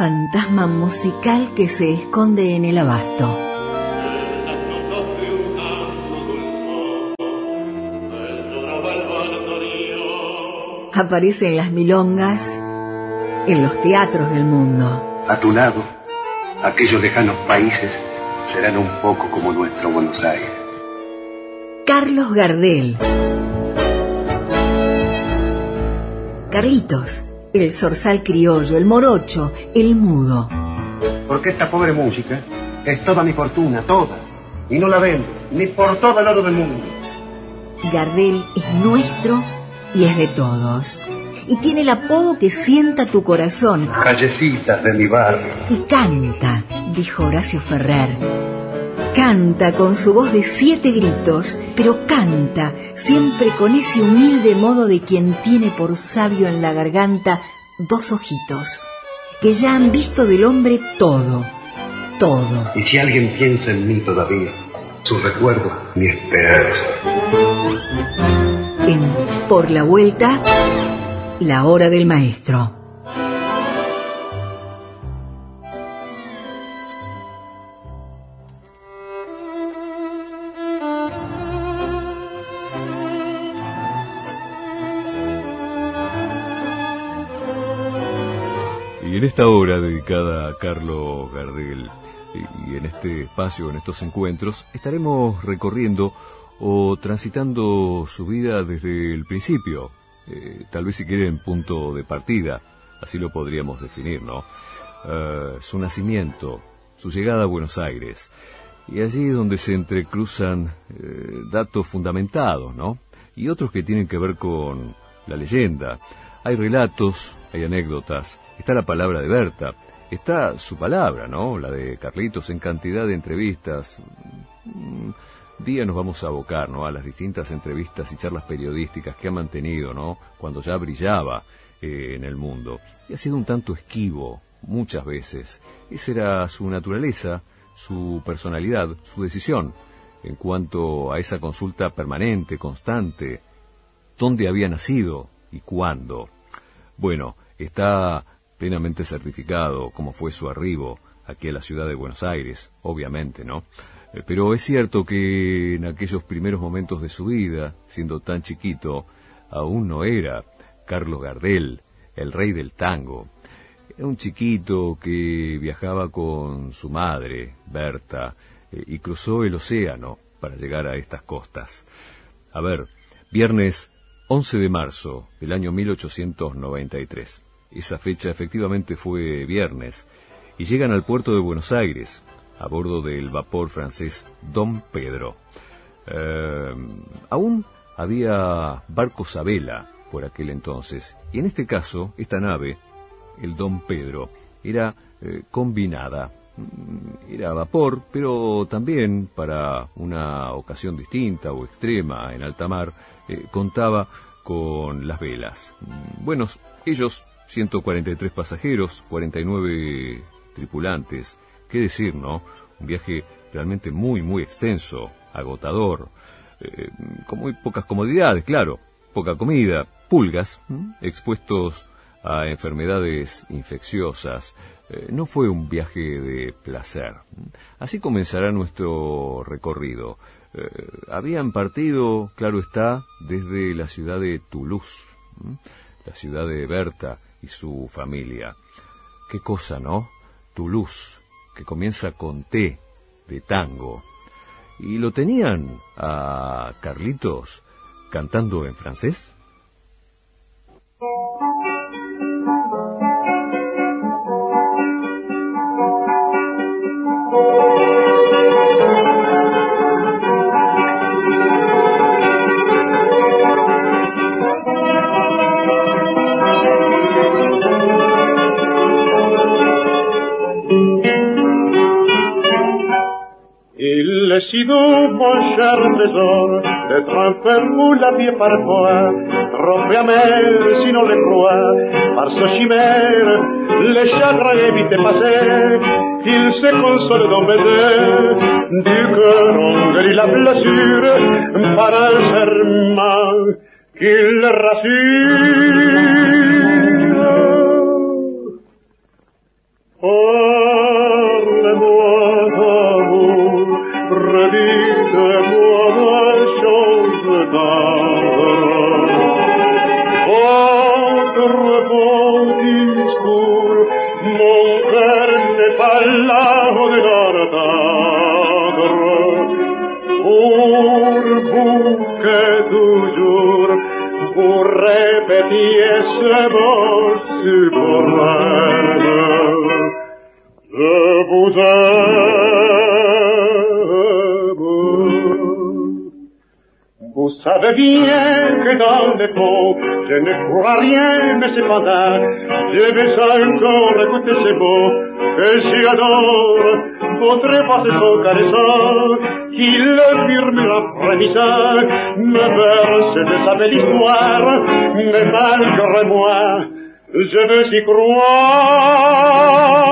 fantasma musical que se esconde en el abasto. Aparece en las milongas, en los teatros del mundo. A tu lado, aquellos lejanos países serán un poco como nuestro Buenos Aires. Carlos Gardel. Carlitos, el zorzal criollo, el morocho, el mudo. Porque esta pobre música es toda mi fortuna, toda. Y no la vendo, ni por todo el oro del mundo. Gardel es nuestro y es de todos. Y tiene el apodo que sienta tu corazón. Callecitas de mi barrio. Y canta, dijo Horacio Ferrer. Canta con su voz de siete gritos, pero canta siempre con ese humilde modo de quien tiene por sabio en la garganta dos ojitos, que ya han visto del hombre todo, todo. Y si alguien piensa en mí todavía, su recuerdo, mi esperanza. En Por la Vuelta, la hora del maestro. En esta hora dedicada a Carlos Gardel y en este espacio, en estos encuentros, estaremos recorriendo o transitando su vida desde el principio, eh, tal vez si quieren punto de partida, así lo podríamos definir, ¿no? Eh, su nacimiento, su llegada a Buenos Aires, y allí donde se entrecruzan eh, datos fundamentados, ¿no? Y otros que tienen que ver con la leyenda. Hay relatos, hay anécdotas, está la palabra de Berta, está su palabra, ¿no? La de Carlitos en cantidad de entrevistas. Un día nos vamos a abocar, ¿no? A las distintas entrevistas y charlas periodísticas que ha mantenido, ¿no? Cuando ya brillaba eh, en el mundo. Y ha sido un tanto esquivo, muchas veces. Esa era su naturaleza, su personalidad, su decisión en cuanto a esa consulta permanente, constante, dónde había nacido y cuándo. Bueno, está plenamente certificado como fue su arribo aquí a la ciudad de Buenos Aires, obviamente, ¿no? Eh, Pero es cierto que en aquellos primeros momentos de su vida, siendo tan chiquito, aún no era Carlos Gardel, el rey del tango. Era un chiquito que viajaba con su madre, Berta, eh, y cruzó el océano para llegar a estas costas. A ver, viernes 11 de marzo del año 1893. Esa fecha efectivamente fue viernes, y llegan al puerto de Buenos Aires, a bordo del vapor francés Don Pedro. Eh, aún había barcos a vela por aquel entonces, y en este caso, esta nave, el Don Pedro, era eh, combinada. Mm, Era a vapor, pero también para una ocasión distinta o extrema en alta mar, eh, contaba con las velas. Mm, Bueno, ellos 143 pasajeros, 49 tripulantes. ¿Qué decir, no? Un viaje realmente muy, muy extenso, agotador, eh, con muy pocas comodidades, claro, poca comida, pulgas, expuestos a enfermedades infecciosas. Eh, no fue un viaje de placer. Así comenzará nuestro recorrido. Eh, habían partido, claro está, desde la ciudad de Toulouse, la ciudad de Berta, y su familia. Qué cosa, ¿no? Toulouse, que comienza con T, de tango. ¿Y lo tenían a Carlitos cantando en francés? Mon cher trésor, d'être un peu mou la vie parfois, amer si l'on le croit, par ce chimère, les chagrins évitent passer, il se console d'un baiser, du cœur on guérit la blessure, par un serment qu'il rassure. Parle-moi je ne crois rien, mais cependant, je veux encore écouter ces mots que j'adore. Votre voix se son caressant, qui le murmure frémissant, me verse de sa belle histoire, mais malgré moi, je veux y croire.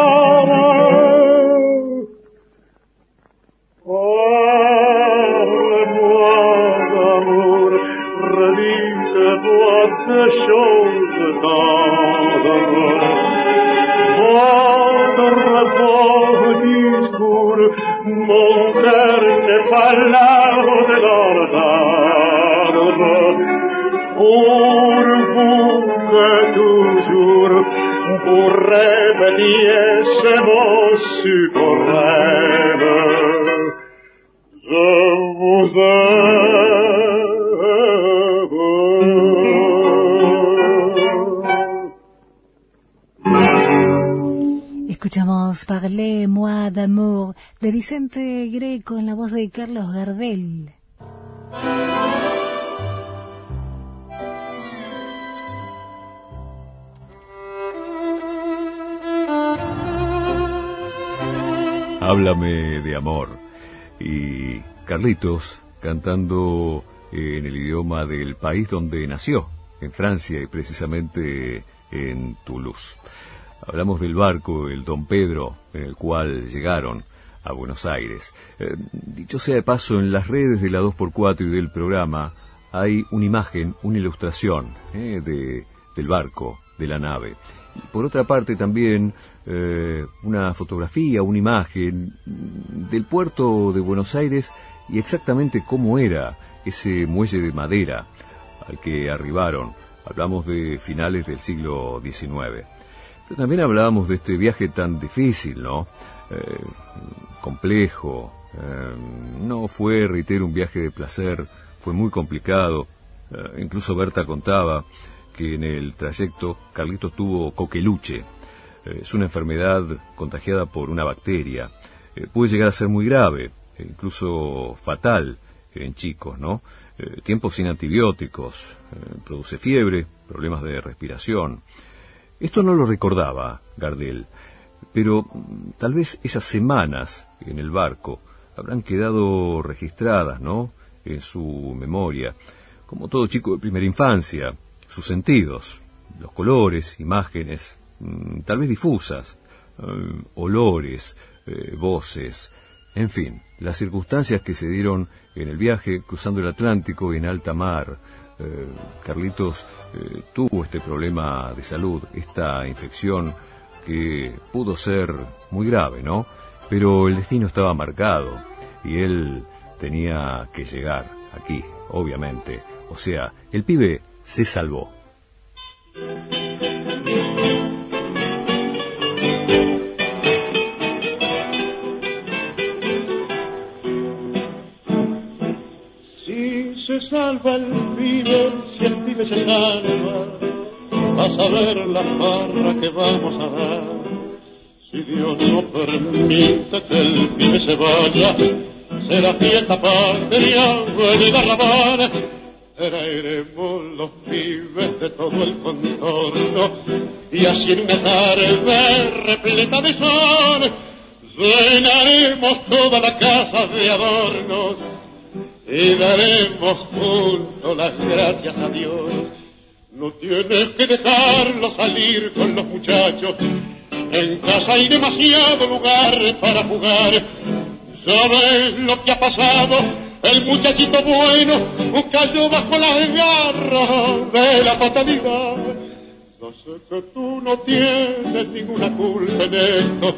Escuchamos Parlez-moi d'amour de Vicente Greco en la voz de Carlos Gardel. Háblame de amor. Y Carlitos cantando en el idioma del país donde nació, en Francia y precisamente en Toulouse. Hablamos del barco, el Don Pedro, en el cual llegaron a Buenos Aires. Eh, dicho sea de paso, en las redes de la 2x4 y del programa hay una imagen, una ilustración eh, de, del barco, de la nave. Por otra parte también eh, una fotografía, una imagen del puerto de Buenos Aires y exactamente cómo era ese muelle de madera al que arribaron. Hablamos de finales del siglo XIX. Pero también hablábamos de este viaje tan difícil, ¿no? Eh, complejo. eh, no fue, reitero, un viaje de placer. Fue muy complicado. Incluso Berta contaba que en el trayecto Carlitos tuvo coqueluche. Eh, es una enfermedad contagiada por una bacteria. Eh, puede llegar a ser muy grave, e incluso fatal en chicos, ¿no? Eh, tiempo sin antibióticos, produce fiebre, problemas de respiración. Esto no lo recordaba Gardel, pero mm, tal vez esas semanas en el barco habrán quedado registradas, ¿no? En su memoria, como todo chico de primera infancia, sus sentidos, los colores, imágenes, mm, tal vez difusas, eh, olores, eh, voces, en fin, las circunstancias que se dieron en el viaje cruzando el Atlántico en alta mar. Eh, Carlitos tuvo este problema de salud, esta infección que pudo ser muy grave, ¿no? Pero el destino estaba marcado y él tenía que llegar aquí, obviamente. O sea, el pibe se salvó. Si se salva el pibe, si el pibe se salva, vas a ver la farra que vamos a dar. Si Dios no permite que el pibe se vaya, será fiesta patria, y arrabal. Traeremos los pibes de todo el contorno y así en una tarde repleta de sol llenaremos toda la casa de adornos y daremos juntos las gracias a Dios. No tienes que dejarlo salir con los muchachos. En casa hay demasiado lugar para jugar. ¿Sabes lo que ha pasado? El muchachito bueno cayó bajo las garras de la fatalidad. Yo sé que tú no tienes ninguna culpa en esto.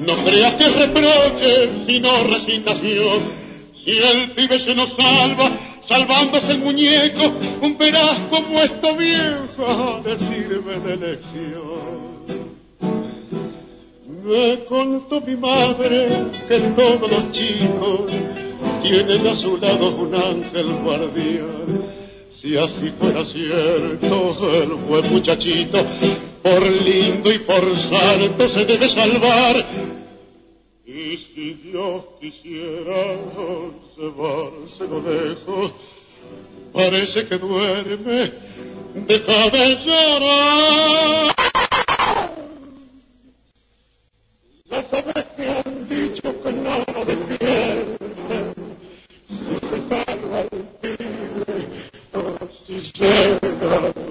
No creas que reproche, sino resignación. Si el pibe se nos salva, salvándose el muñeco, verás como esto vieja le sirve de lección. Me contó mi madre que todos los chicos tienen a su lado un ángel guardián. Si así fuera cierto, el buen muchachito, por lindo y por santo se debe salvar. Y si Dios quisiera llevarse lo lejos, parece que duerme, deja de llorar. Las abejas han dicho que no lo defienden, si se salva el pibe, o si llega a sanar.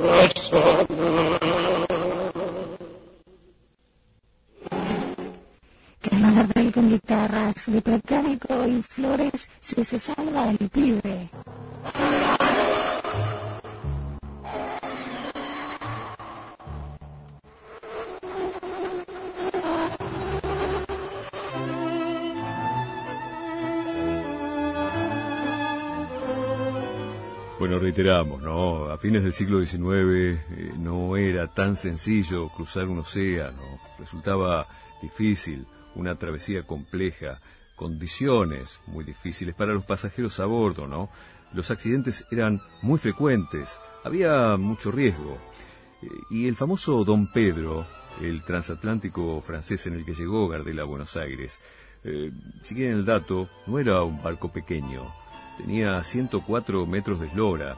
Carlos Gardel con guitarras de Precánico y Flores, si se salva el pibe. Bueno, reiteramos, ¿no? A fines del siglo XIX eh, no era tan sencillo cruzar un océano, resultaba difícil, una travesía compleja, condiciones muy difíciles para los pasajeros a bordo, ¿no? Los accidentes eran muy frecuentes, había mucho riesgo. Eh, y el famoso Don Pedro, el transatlántico francés en el que llegó Gardel a Buenos Aires, eh, si quieren el dato, no era un barco pequeño, tenía 104 metros de eslora,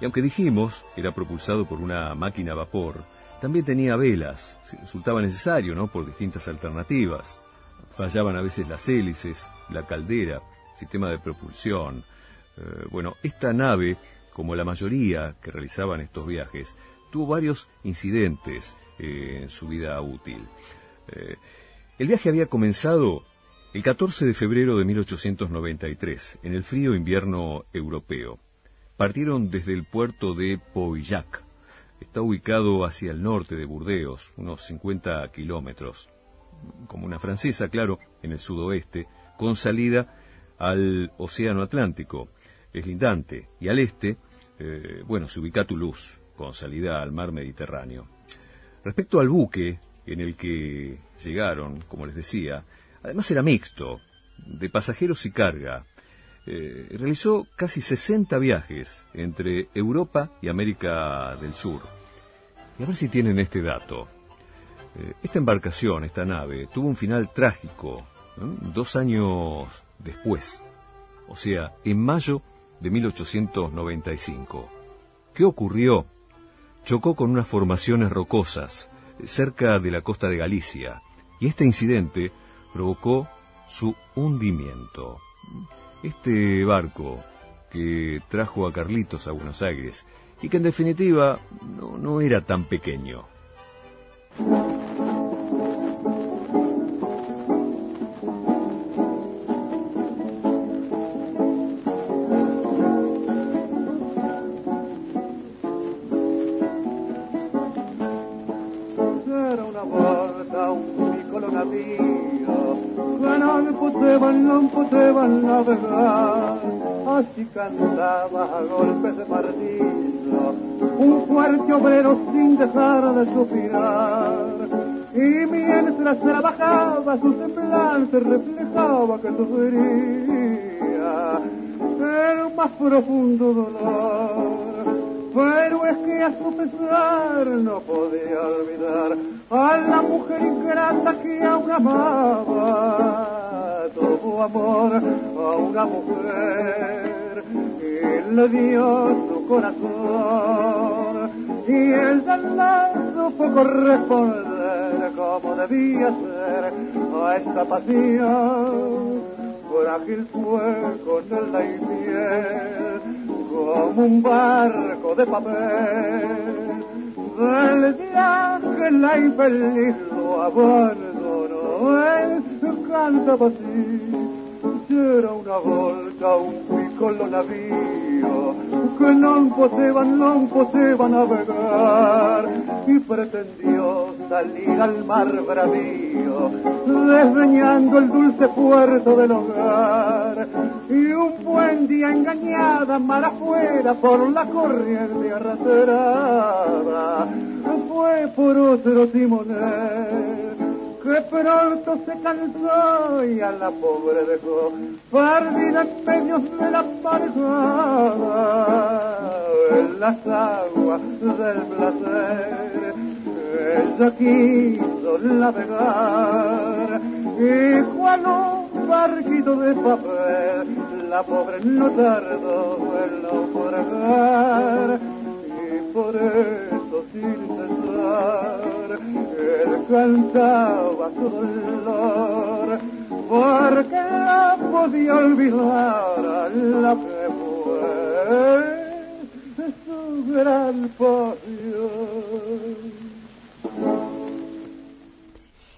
y aunque dijimos era propulsado por una máquina a vapor, también tenía velas, si resultaba necesario, ¿no? Por distintas alternativas. Fallaban a veces las hélices, la caldera, sistema de propulsión. Eh, bueno, esta nave, como la mayoría que realizaban estos viajes, tuvo varios incidentes eh, en su vida útil. Eh, el viaje había comenzado el 14 de febrero de 1893, en el frío invierno europeo. Partieron desde el puerto de Pauillac. Está ubicado hacia el norte de Burdeos, unos 50 kilómetros. Como una francesa, claro, en el sudoeste, con salida al Océano Atlántico. Es lindante. Y al este, eh, bueno, se ubica Toulouse, con salida al mar Mediterráneo. Respecto al buque en el que llegaron, como les decía, Además era mixto, de pasajeros y carga. Eh, realizó casi 60 viajes entre Europa y América del Sur. Y a ver si tienen este dato. Eh, esta embarcación, esta nave, tuvo un final trágico dos años después, o sea, en mayo de 1895. ¿Qué ocurrió? Chocó con unas formaciones rocosas cerca de la costa de Galicia, y este incidente provocó su hundimiento. Este barco que trajo a Carlitos a Buenos Aires y que en definitiva no, no era tan pequeño. Golpes de martillo, un fuerte obrero sin dejar de suspirar. Y mientras trabajaba su semblante reflejaba que sufría el más profundo dolor. Pero es que a su pesar no podía olvidar a la mujer ingrata que aún amaba. Tuvo amor a una mujer y le dio su corazón. Y él del lado supo corresponder como debía ser a esta pasión. Frágil fue con el la infiel como un barco de papel. Del viaje la infeliz lo abandonó, él cantaba así, era una volta, un los navíos que non poseban, non poseban navegar y pretendió salir al mar bravío desdeñando el dulce puerto del hogar y un buen día engañada mar afuera por la corriente arrastrada fue por otro timonel que pronto se cansó y a la pobre dejó perdida en medio de la marejada en las aguas del placer. Ella quiso navegar y cual un barquito de papel la pobre no tardó en naufragar y por eso sin él cantaba su dolor porque no podía olvidar a la que fue su gran pasión.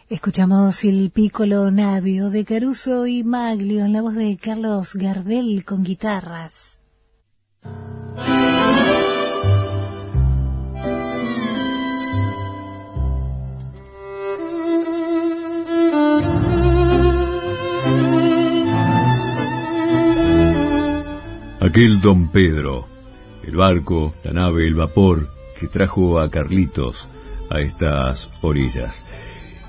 Escuchamos el pícolo navio de Caruso y Maglio en la voz de Carlos Gardel con guitarras. Aquel don Pedro, el barco, la nave, el vapor que trajo a Carlitos a estas orillas.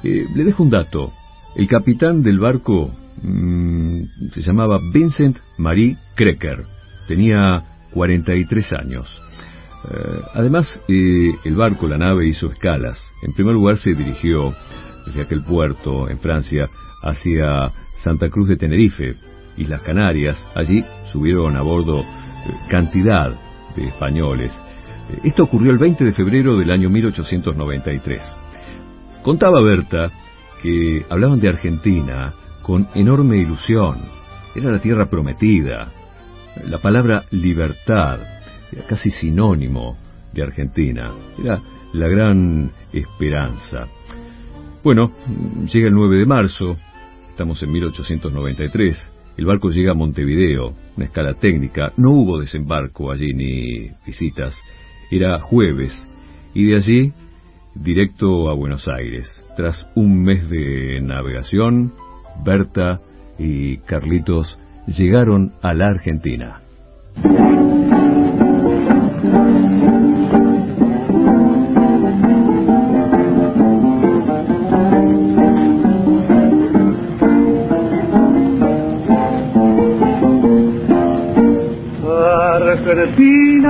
Eh, le dejo un dato. El capitán del barco mm, se llamaba Vincent Marie Krecker. Tenía 43 años. Eh, además, eh, el barco, la nave, hizo escalas. En primer lugar, se dirigió desde aquel puerto en Francia hacia Santa Cruz de Tenerife, Islas Canarias. Allí subieron a bordo cantidad de españoles. Esto ocurrió el 20 de febrero del año 1893. Contaba Berta que hablaban de Argentina con enorme ilusión. Era la tierra prometida. La palabra libertad era casi sinónimo de Argentina. Era la gran esperanza. Bueno, llega el 9 de marzo, estamos en 1893, el barco llega a Montevideo, una escala técnica, no hubo desembarco allí ni visitas, era jueves, y de allí directo a Buenos Aires. Tras un mes de navegación, Berta y Carlitos llegaron a la Argentina.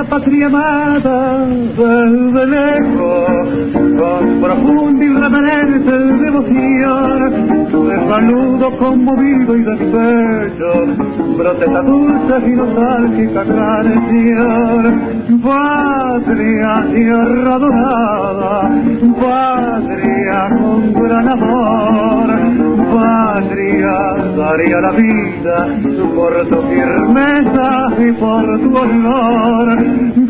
Patria amada, desde lejos, con profunda y reverente devoción, te saludo conmovido y despecho, protesta dulce y nostálgica canción, patria, tierra adorada, patria con gran amor, patria, daría la vida por tu firmeza y por tu honor,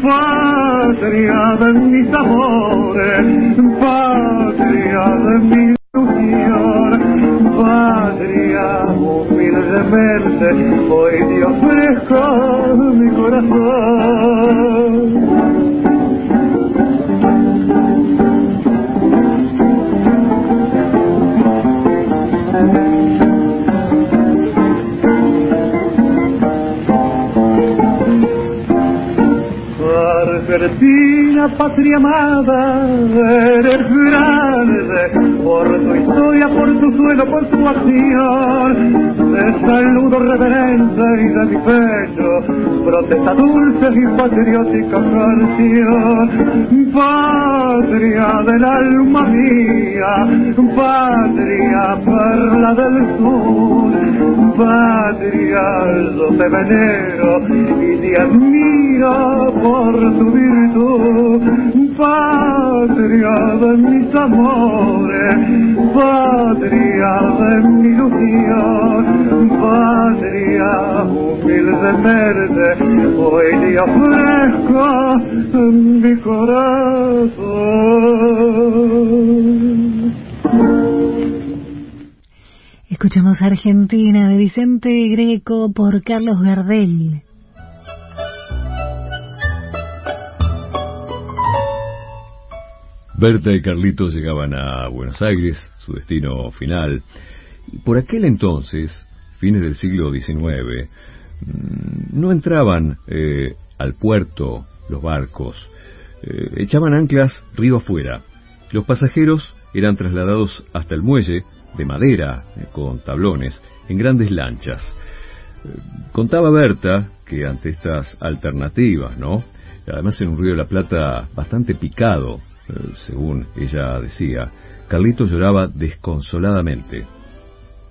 patria de mis amores, patria de mi ilusión, patria humildemente, hoy te ofrezco mi corazón. Argentina, patria amada, eres grande por tu historia, por tu suelo, por tu acción. Te saludo reverente y de mi pecho, protesta dulce y patriótica canción. Patria del alma mía, patria perla del sur, patria yo venero y te admiro por tu virtud, patria de mis amores, patria de mi ilusión, patria humildemente, hoy te ofrezco mi corazón. Escuchamos Argentina de Vicente Greco por Carlos Gardel. Berta y Carlitos llegaban a Buenos Aires, su destino final. Por aquel entonces, fines del siglo XIX, mm, no entraban eh, al puerto los barcos, eh, echaban anclas río afuera. Los pasajeros eran trasladados hasta el muelle de madera eh, con tablones en grandes lanchas. contaba Berta que ante estas alternativas, ¿no? Además en un río de la Plata bastante picado, según ella decía, Carlitos lloraba desconsoladamente.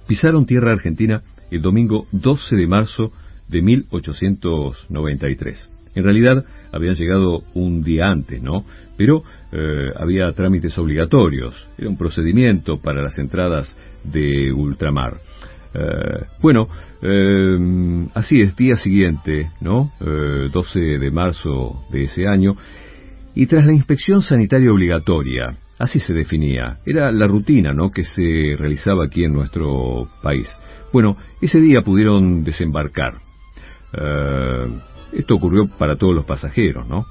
Pisaron tierra argentina el domingo 12 de marzo de 1893. En realidad habían llegado un día antes, ¿no? Pero eh, había trámites obligatorios, era un procedimiento para las entradas de ultramar. Eh, bueno, eh, así es, día siguiente, ¿no? 12 de marzo de ese año, y tras la inspección sanitaria obligatoria, así se definía, era la rutina, ¿no? Que se realizaba aquí en nuestro país. Bueno, ese día pudieron desembarcar. Eh, esto ocurrió para todos los pasajeros, ¿no?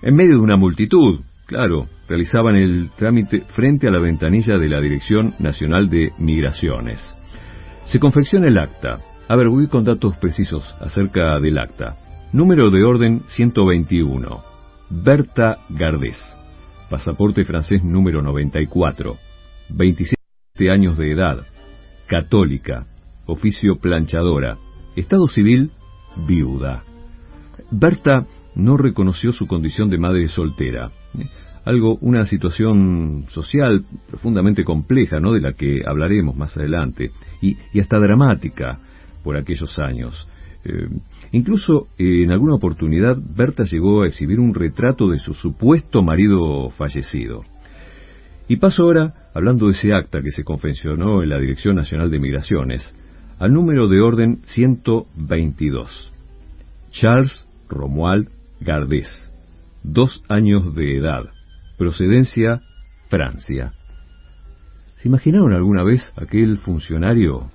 En medio de una multitud, claro, realizaban el trámite frente a la ventanilla de la Dirección Nacional de Migraciones. Se confecciona el acta. A ver, voy con datos precisos acerca del acta. Número de orden 121. Berta Gardés. Pasaporte francés número 94. 27 años de edad. Católica oficio planchadora, estado civil, viuda. Berta no reconoció su condición de madre soltera, algo, una situación social profundamente compleja, ¿no? De la que hablaremos más adelante, y, hasta dramática por aquellos años. Eh, incluso en alguna oportunidad Berta llegó a exhibir un retrato de su supuesto marido fallecido. Y paso ahora, hablando de ese acta que se confeccionó en la Dirección Nacional de Migraciones, al número de orden 122. Charles Romuald Gardés, dos años de edad, procedencia Francia. ¿Se imaginaron alguna vez aquel funcionario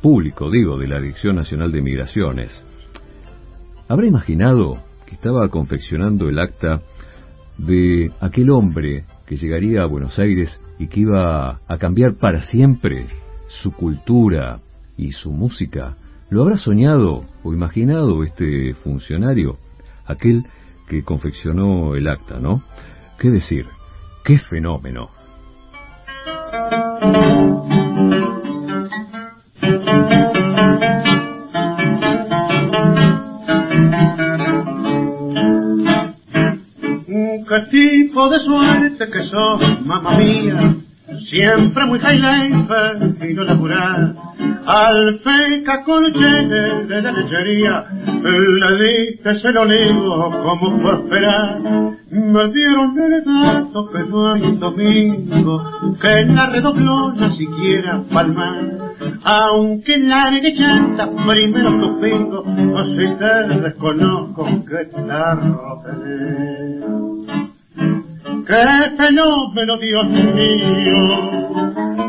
público, digo, de la Dirección Nacional de Migraciones? ¿Habrá imaginado que estaba confeccionando el acta de aquel hombre que llegaría a Buenos Aires y que iba a cambiar para siempre su cultura, y su música. ¿Lo habrá soñado o imaginado este funcionario? Aquel que confeccionó el acta, ¿no? ¿Qué decir? ¡Qué fenómeno! ¿Qué tipo de suerte que sos, mamá mía? Siempre muy high y no laburar al feca colchete de la lechería, le diste se lo digo como prosperar. Me dieron el dato que no hay domingo que la redobló ni siquiera palmar. Aunque la chanta primero tu pingo, si te desconozco que tarro tenés. ¡Qué fenómeno, Dios mío!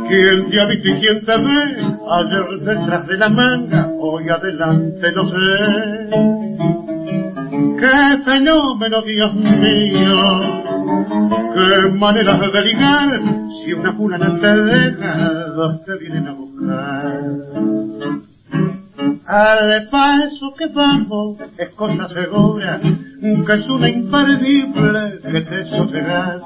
¿Quién te ha visto y quién te ve? Ayer detrás de la manga, hoy adelante no sé. ¡Qué fenómeno, Dios mío! ¡Qué manera de ligar! Si una no te deja, dos te vienen a buscar. Al paso que vamos es cosa segura, que es una imperdible que te sosegas.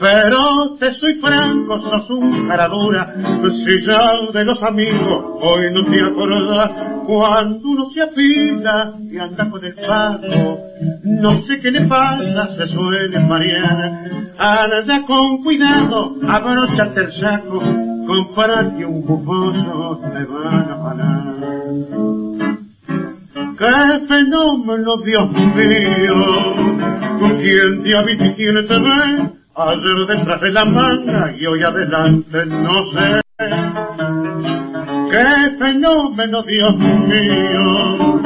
Pero te soy franco, sos un caradura, si ya de los amigos hoy no te acordás, cuando uno se apila y anda con el paso, no sé qué le pasa, se suele marear, anda con cuidado, abrochate el saco, compararte un bufoso te van a parar. ¡Qué fenómeno, Dios mío! ¿Con quién te habita y quién te ve? Ayer detrás de la manga y hoy adelante no sé. ¡Qué fenómeno, Dios mío!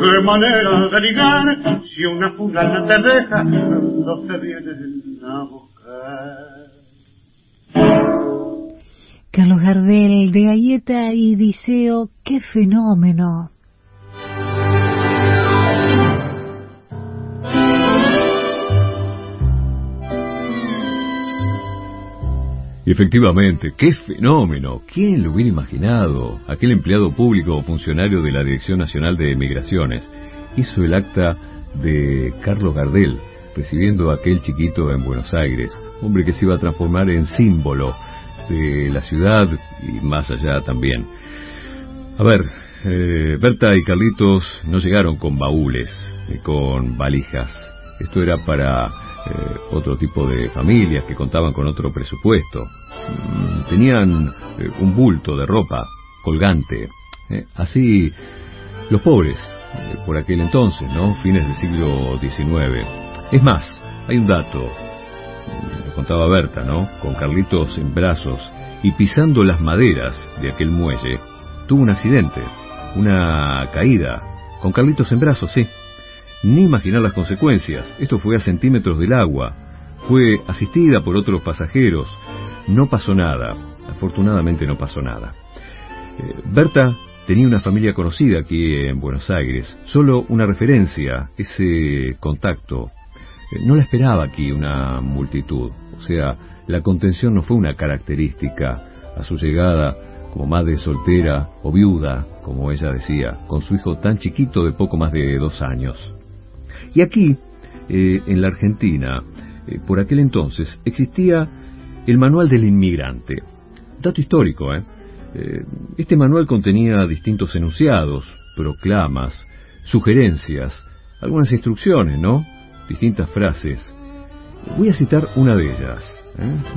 ¡Qué manera de ligar! Si una fulana te deja, no te vienen a buscar. Carlos Gardel de Galleta y Diceo, qué fenómeno. Efectivamente, qué fenómeno. ¿Quién lo hubiera imaginado? Aquel empleado público o funcionario de la Dirección Nacional de Migraciones hizo el acta de Carlos Gardel, recibiendo a aquel chiquito en Buenos Aires, hombre que se iba a transformar en símbolo de la ciudad y más allá también. A ver, eh, Berta y Carlitos no llegaron con baúles, ni con valijas. Esto era para eh, otro tipo de familias que contaban con otro presupuesto. Mm, tenían eh, un bulto de ropa colgante. Así, los pobres, por aquel entonces, ¿no? Fines del siglo XIX. Es más, hay un dato, lo contaba Berta, ¿no? Con Carlitos en brazos y pisando las maderas de aquel muelle, tuvo un accidente, una caída, con Carlitos en brazos, sí. Ni imaginar las consecuencias. Esto fue a centímetros del agua. Fue asistida por otros pasajeros. No pasó nada. Afortunadamente no pasó nada. Eh, Berta tenía una familia conocida aquí en Buenos Aires. Solo una referencia, ese contacto. Eh, no la esperaba aquí una multitud. O sea, la contención no fue una característica. A su llegada como madre soltera o viuda, como ella decía, con su hijo tan chiquito de poco más de dos años. Y aquí, eh, en la Argentina, eh, por aquel entonces, existía el Manual del Inmigrante. Dato histórico, ¿eh? ¿eh? Este manual contenía distintos enunciados, proclamas, sugerencias, algunas instrucciones, ¿no? Distintas frases. Voy a citar una de ellas.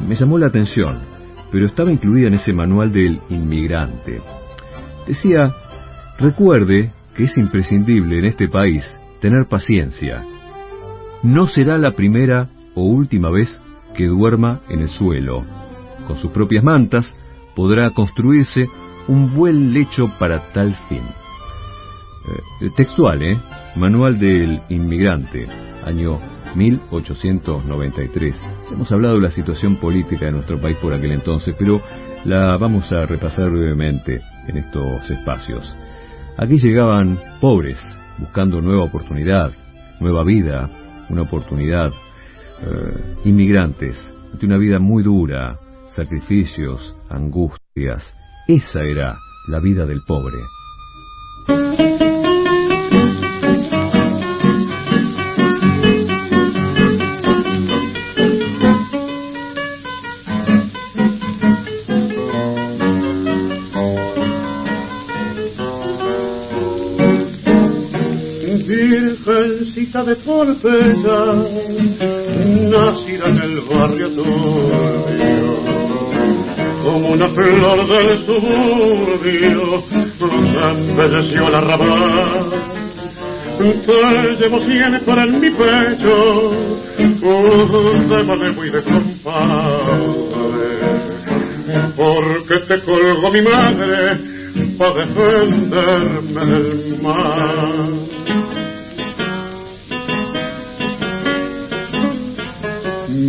Me llamó la atención pero estaba incluida en ese manual del inmigrante. Decía, recuerde que es imprescindible en este país tener paciencia. No será la primera o última vez que duerma en el suelo. Con sus propias mantas podrá construirse un buen lecho para tal fin. Eh, textual, ¿eh? Manual del Inmigrante, año 1893. Hemos hablado de la situación política de nuestro país por aquel entonces, pero la vamos a repasar brevemente en estos espacios. Aquí llegaban pobres, buscando nueva oportunidad, nueva vida, una oportunidad, eh, inmigrantes, ante una vida muy dura, sacrificios, angustias. Esa era la vida del pobre. De Porpeta, nacida en el barrio turbio, como una flor del suburbio, embelleció la rabal. Te llevo siempre en mi pecho, un tema de muy de porque te colgó mi madre para defenderme del mal.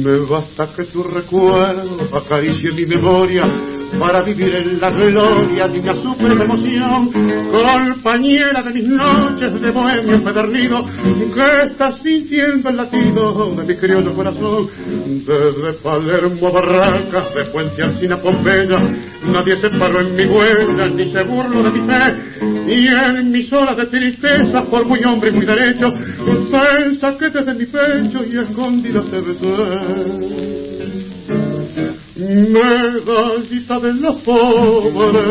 Me basta que tu recuerdo acaricie mi memoria para vivir en la gloria de una suprema emoción, compañera de mis noches de bohemio empedernido, que estás sintiendo el latido de mi criollo corazón. Desde Palermo a Barracas, de Puente Alcina Pompeya, nadie se paró en mi huella, ni se burló de mi fe, y en mis horas de tristeza, por muy hombre y muy derecho, pensa que desde mi pecho y escondida se besé medallita de la pobre,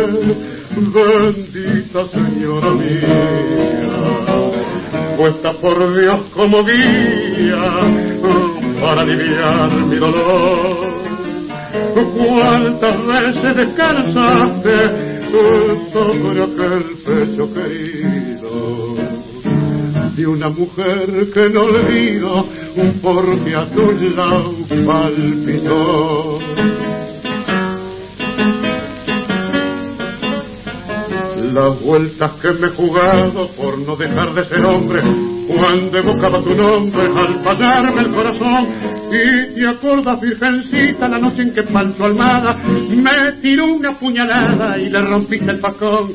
bendita señora mía, puesta por Dios como guía para aliviar mi dolor. ¿Cuántas veces descansaste sobre aquel pecho querido? De una mujer que no olvido porque a tu lado palpitó. Las vueltas que me he jugado por no dejar de ser hombre, cuando evocaba tu nombre al fallarme el corazón, y te acordas, virgencita, la noche en que Pancho Almada me tiró una puñalada y le rompiste el pacón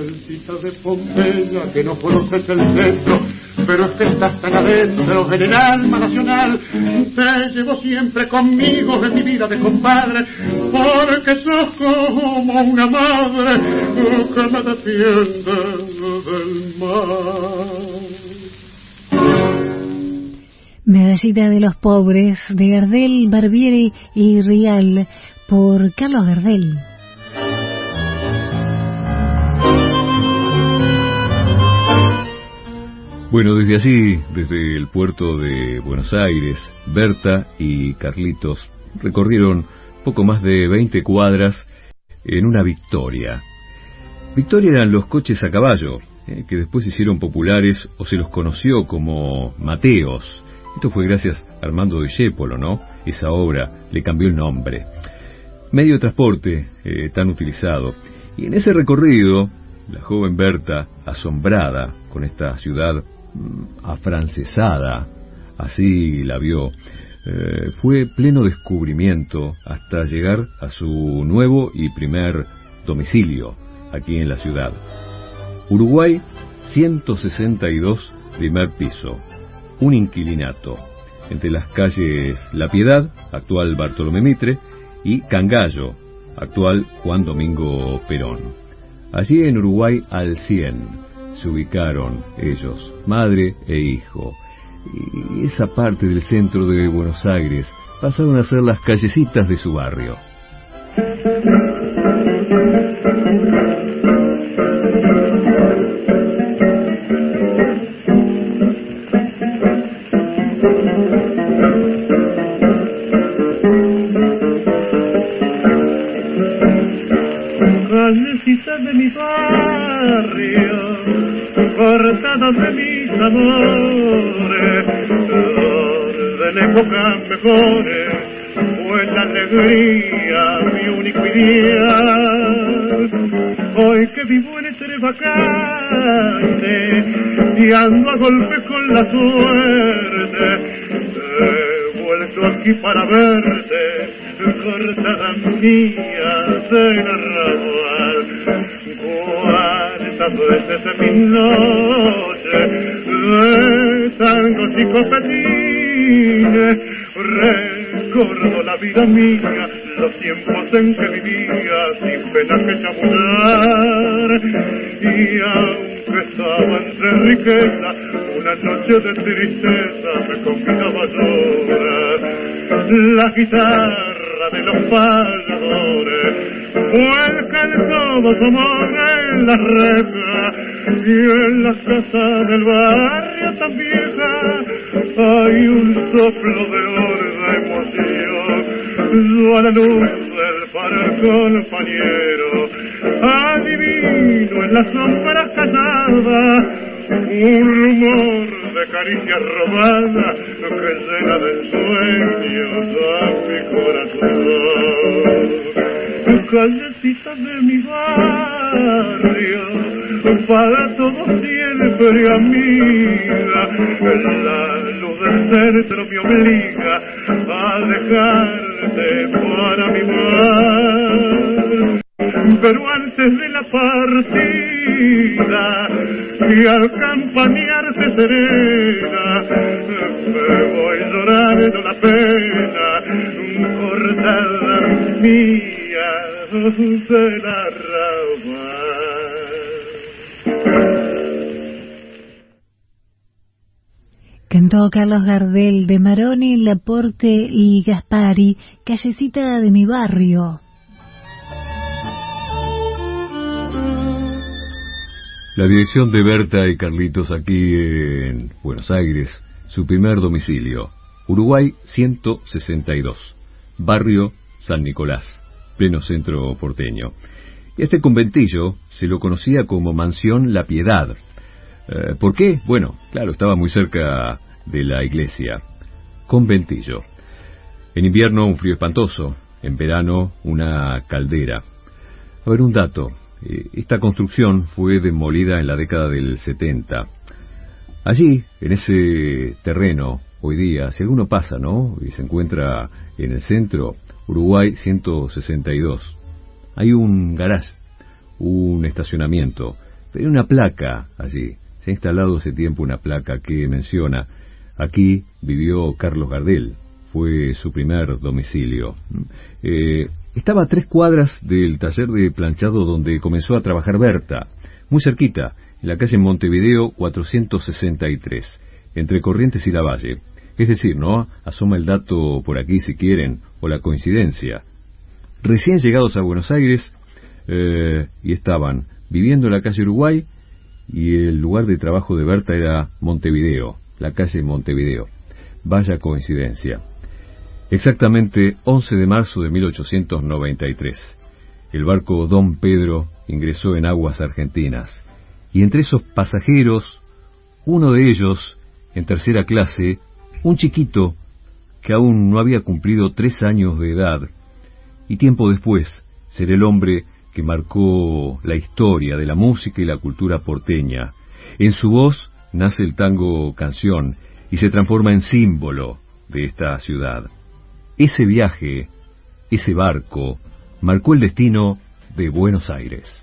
Virgencita de Pompeya, que no conoces el centro pero es que estás tan adentro en el alma nacional. Te llevo siempre conmigo de mi vida de compadre, porque sos como una madre que me defiende del mal. Medallita de los pobres de Gardel, Barbieri y Rial por Carlos Gardel. Bueno, desde allí, desde el puerto de Buenos Aires, Berta y Carlitos recorrieron poco más de 20 cuadras en una Victoria. Victoria eran los coches a caballo, eh, que después se hicieron populares o se los conoció como Mateos. Esto fue gracias a Armando de Yépolo, ¿no? Esa obra le cambió el nombre. Medio de transporte eh, tan utilizado. Y en ese recorrido, la joven Berta, asombrada con esta ciudad afrancesada, así la vio. Eh, fue pleno descubrimiento hasta llegar a su nuevo y primer domicilio aquí en la ciudad. Uruguay 162, primer piso, un inquilinato, entre las calles La Piedad, actual Bartolomé Mitre, y Cangallo, actual Juan Domingo Perón. Allí en Uruguay al 100, se ubicaron ellos, madre e hijo. Y esa parte del centro de Buenos Aires pasaron a ser las callecitas de su barrio. Y ando a golpe con la los tiempos en que vivía sin pena que chamullar y aunque estaba entre riqueza una noche de tristeza me convidaba a llorar la guitarra de los payadores vuelcan todos amor en la reja. Y en la casa del barrio tan vieja hay un soplo de horda emoción a la luz del faro compañero adivino en las sombras calladas un rumor de caricias robadas que llena de sueños a mi corazón callecita de mi barrio, para todos siempre amiga, la luz del centro me obliga a dejarte para mi mar. Pero antes de la partida, y al campanearse serena, me voy llorando la pena, cortada mía de la Cantó Carlos Gardel de Maroni, Laporte y Gaspari, callecita de mi barrio. La dirección de Berta y Carlitos aquí en Buenos Aires, su primer domicilio, Uruguay 162, barrio San Nicolás pleno centro porteño. Este conventillo se lo conocía como Mansión La Piedad. Eh, ¿Por qué? Bueno, claro, estaba muy cerca de la iglesia. Conventillo. En invierno un frío espantoso, en verano una caldera. A ver, un dato. Eh, esta construcción fue demolida en la década del 70. Allí, en ese terreno, hoy día, si alguno pasa, ¿no? Y se encuentra en el centro, Uruguay 162. Hay un garage, un estacionamiento, hay una placa allí, se ha instalado hace tiempo una placa que menciona, aquí vivió Carlos Gardel, fue su primer domicilio. Eh, estaba a tres cuadras del taller de planchado donde comenzó a trabajar Berta, muy cerquita, en la calle Montevideo 463, entre Corrientes y La Valle. Es decir, ¿no? Asoma el dato por aquí si quieren, o la coincidencia. Recién llegados a Buenos Aires, eh, y estaban viviendo en la calle Uruguay, y el lugar de trabajo de Berta era Montevideo, la calle Montevideo. Vaya coincidencia. Exactamente 11 de marzo de 1893, el barco Don Pedro ingresó en aguas argentinas, y entre esos pasajeros, uno de ellos, en tercera clase, un chiquito que aún no había cumplido tres años de edad, y tiempo después será el hombre que marcó la historia de la música y la cultura porteña. En su voz nace el tango canción y se transforma en símbolo de esta ciudad. Ese viaje, ese barco, marcó el destino de Buenos Aires.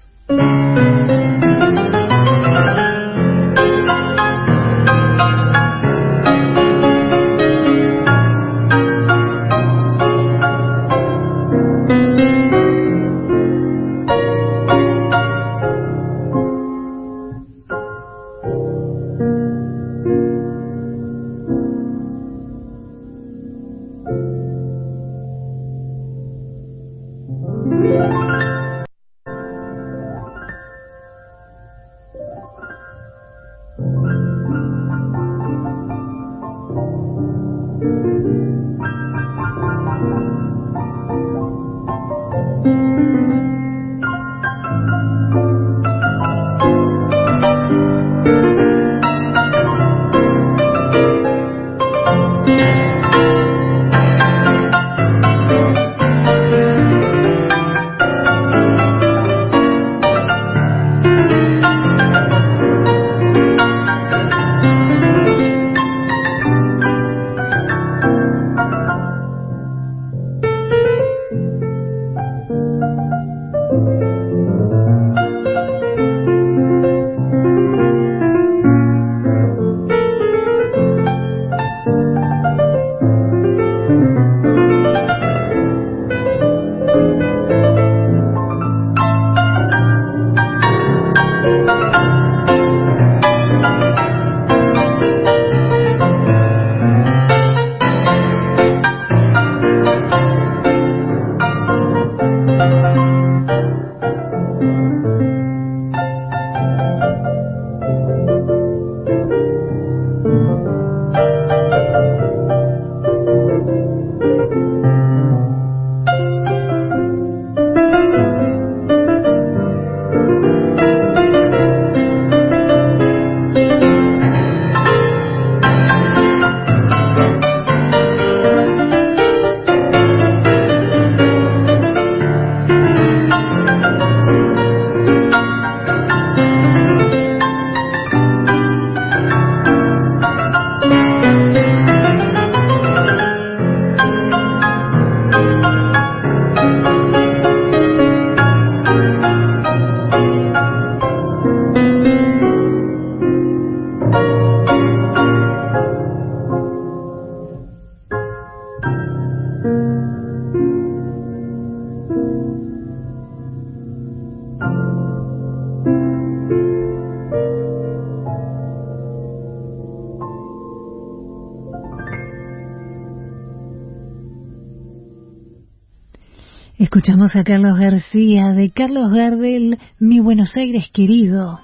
Escuchamos a Carlos García de Carlos Gardel, Mi Buenos Aires querido.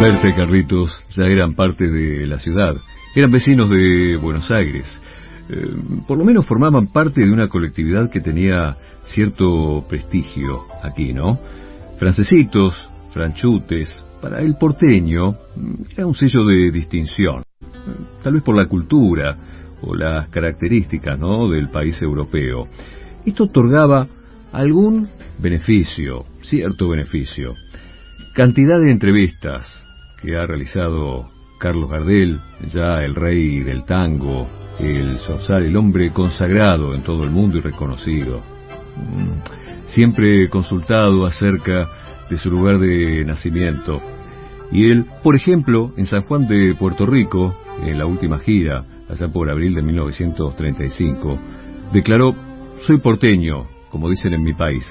Berta y Carlitos ya eran parte de la ciudad, eran vecinos de Buenos Aires. Eh, por lo menos formaban parte de una colectividad que tenía cierto prestigio aquí, ¿no? Francesitos, franchutes, para el porteño mm, era un sello de distinción, tal vez por la cultura o las características ¿no? del país europeo. Esto otorgaba algún beneficio, cierto beneficio. Cantidad de entrevistas que ha realizado Carlos Gardel, ya el rey del tango, el el hombre consagrado en todo el mundo y reconocido. Mm, siempre consultado acerca de su lugar de nacimiento. Y él, por ejemplo, en San Juan de Puerto Rico, en la última gira, allá por abril de 1935, declaró, soy porteño, como dicen en mi país.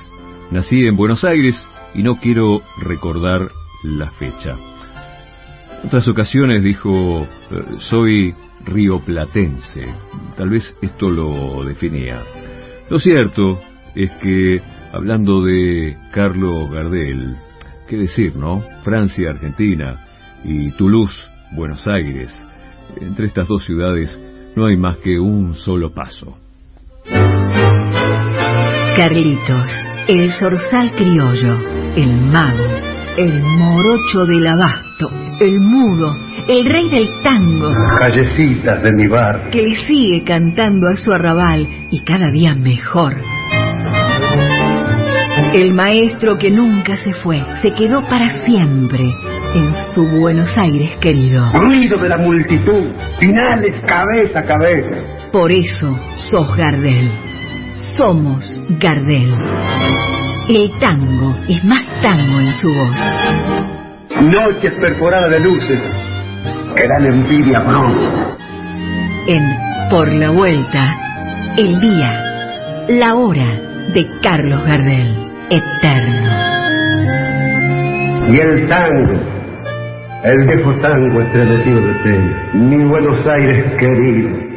Nací en Buenos Aires y no quiero recordar la fecha. En otras ocasiones dijo, eh, soy rioplatense. Tal vez esto lo definía. Lo cierto es que, hablando de Carlos Gardel, qué decir, ¿no? Francia, Argentina y Toulouse, Buenos Aires. Entre estas dos ciudades no hay más que un solo paso. Carlitos, el zorzal criollo, el mago, el morocho del abasto, el mudo, el rey del tango. Callecitas de mi bar. Que le sigue cantando a su arrabal y cada día mejor. El maestro que nunca se fue, se quedó para siempre en su Buenos Aires querido. Ruido de la multitud, finales cabeza a cabeza. Por eso sos Gardel. Somos Gardel. El tango es más tango en su voz. Noches perforadas de luces que dan envidia pronto. En Por la Vuelta, el día, la hora de Carlos Gardel, eterno. Y el tango, el viejo tango estremecido de fe, mi Buenos Aires querido